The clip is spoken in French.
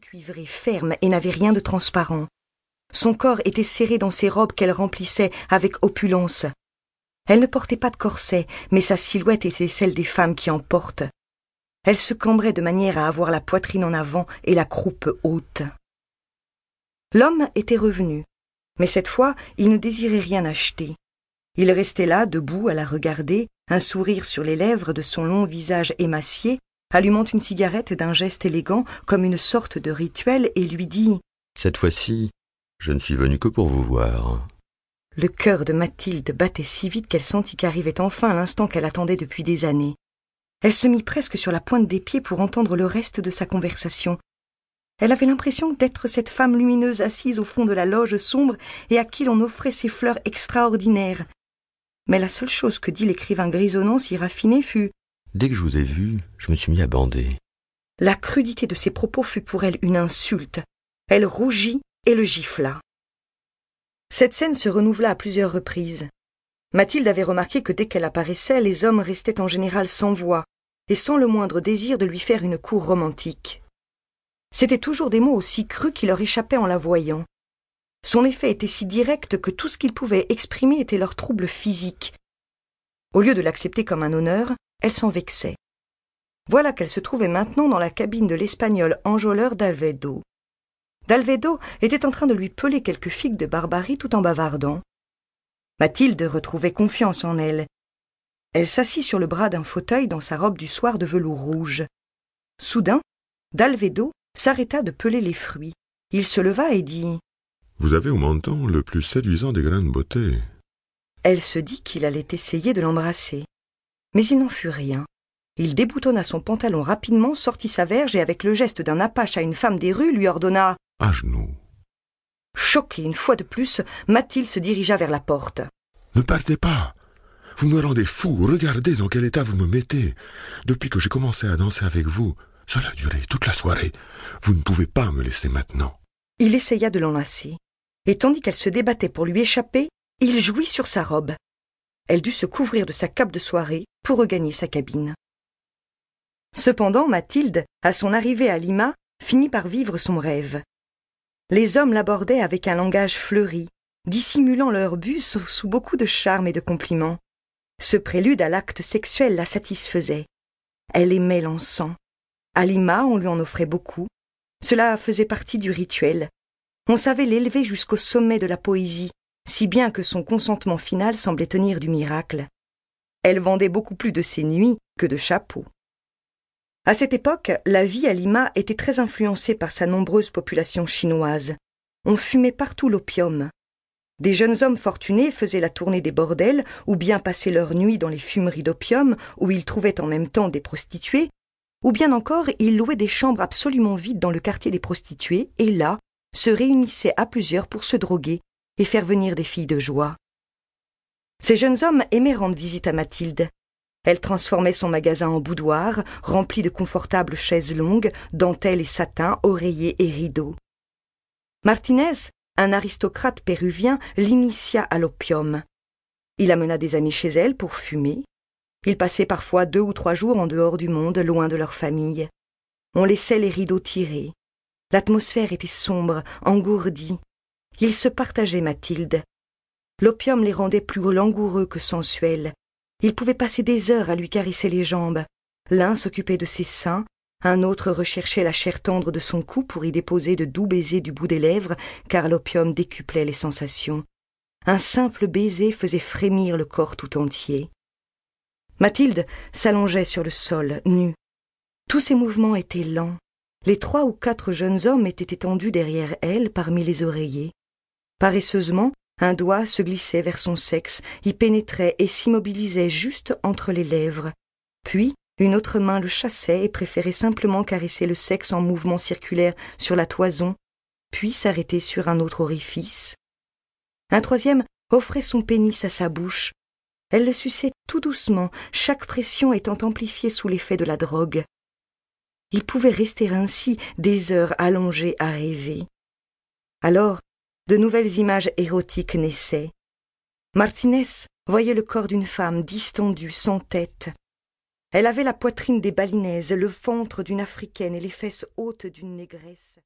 cuivré, ferme et n'avait rien de transparent. Son corps était serré dans ses robes qu'elle remplissait avec opulence. Elle ne portait pas de corset, mais sa silhouette était celle des femmes qui en portent. Elle se cambrait de manière à avoir la poitrine en avant et la croupe haute. L'homme était revenu, mais cette fois il ne désirait rien acheter. Il restait là, debout, à la regarder, un sourire sur les lèvres de son long visage émacié, allumant une cigarette d'un geste élégant comme une sorte de rituel, et lui dit Cette fois-ci, je ne suis venu que pour vous voir. Le cœur de Mathilde battait si vite qu'elle sentit qu'arrivait enfin l'instant qu'elle attendait depuis des années. Elle se mit presque sur la pointe des pieds pour entendre le reste de sa conversation. Elle avait l'impression d'être cette femme lumineuse assise au fond de la loge sombre et à qui l'on offrait ces fleurs extraordinaires. Mais la seule chose que dit l'écrivain grisonnant si raffiné fut Dès que je vous ai vu, je me suis mis à bander. La crudité de ses propos fut pour elle une insulte. Elle rougit et le gifla. Cette scène se renouvela à plusieurs reprises. Mathilde avait remarqué que dès qu'elle apparaissait, les hommes restaient en général sans voix, et sans le moindre désir de lui faire une cour romantique. C'étaient toujours des mots aussi crus qui leur échappaient en la voyant. Son effet était si direct que tout ce qu'ils pouvaient exprimer était leur trouble physique. Au lieu de l'accepter comme un honneur, elle s'en vexait. Voilà qu'elle se trouvait maintenant dans la cabine de l'espagnol enjôleur d'Alvedo. D'Alvedo était en train de lui peler quelques figues de barbarie tout en bavardant. Mathilde retrouvait confiance en elle. Elle s'assit sur le bras d'un fauteuil dans sa robe du soir de velours rouge. Soudain, d'Alvedo s'arrêta de peler les fruits. Il se leva et dit Vous avez au menton le plus séduisant des grains de beauté. Elle se dit qu'il allait essayer de l'embrasser. Mais il n'en fut rien. Il déboutonna son pantalon rapidement, sortit sa verge et avec le geste d'un apache à une femme des rues lui ordonna à genoux. Choquée une fois de plus, Mathilde se dirigea vers la porte. Ne partez pas. Vous me rendez fou. Regardez dans quel état vous me mettez. Depuis que j'ai commencé à danser avec vous, cela a duré toute la soirée. Vous ne pouvez pas me laisser maintenant. Il essaya de l'enlacer, et tandis qu'elle se débattait pour lui échapper, il jouit sur sa robe. Elle dut se couvrir de sa cape de soirée pour regagner sa cabine. Cependant, Mathilde, à son arrivée à Lima, finit par vivre son rêve. Les hommes l'abordaient avec un langage fleuri, dissimulant leur but sous beaucoup de charme et de compliments. Ce prélude à l'acte sexuel la satisfaisait. Elle aimait l'encens. À Lima, on lui en offrait beaucoup. Cela faisait partie du rituel. On savait l'élever jusqu'au sommet de la poésie, si bien que son consentement final semblait tenir du miracle. Elle vendait beaucoup plus de ses nuits que de chapeaux. À cette époque, la vie à Lima était très influencée par sa nombreuse population chinoise. On fumait partout l'opium. Des jeunes hommes fortunés faisaient la tournée des bordels ou bien passaient leur nuit dans les fumeries d'opium où ils trouvaient en même temps des prostituées, ou bien encore ils louaient des chambres absolument vides dans le quartier des prostituées et là se réunissaient à plusieurs pour se droguer et faire venir des filles de joie. Ces jeunes hommes aimaient rendre visite à Mathilde, elle transformait son magasin en boudoir, rempli de confortables chaises longues, dentelles et satins, oreillers et rideaux. Martinez, un aristocrate péruvien, l'initia à l'opium. Il amena des amis chez elle pour fumer. Ils passaient parfois deux ou trois jours en dehors du monde, loin de leur famille. On laissait les rideaux tirés. L'atmosphère était sombre, engourdie. Ils se partageaient Mathilde. L'opium les rendait plus langoureux que sensuels, il pouvait passer des heures à lui caresser les jambes. L'un s'occupait de ses seins, un autre recherchait la chair tendre de son cou pour y déposer de doux baisers du bout des lèvres, car l'opium décuplait les sensations. Un simple baiser faisait frémir le corps tout entier. Mathilde s'allongeait sur le sol, nue. Tous ses mouvements étaient lents. Les trois ou quatre jeunes hommes étaient étendus derrière elle parmi les oreillers. Paresseusement, un doigt se glissait vers son sexe, y pénétrait et s'immobilisait juste entre les lèvres. Puis, une autre main le chassait et préférait simplement caresser le sexe en mouvement circulaire sur la toison, puis s'arrêter sur un autre orifice. Un troisième offrait son pénis à sa bouche. Elle le suçait tout doucement, chaque pression étant amplifiée sous l'effet de la drogue. Il pouvait rester ainsi des heures allongées à rêver. Alors, de nouvelles images érotiques naissaient. Martinez voyait le corps d'une femme distendue, sans tête. Elle avait la poitrine des balinaises, le ventre d'une africaine et les fesses hautes d'une négresse.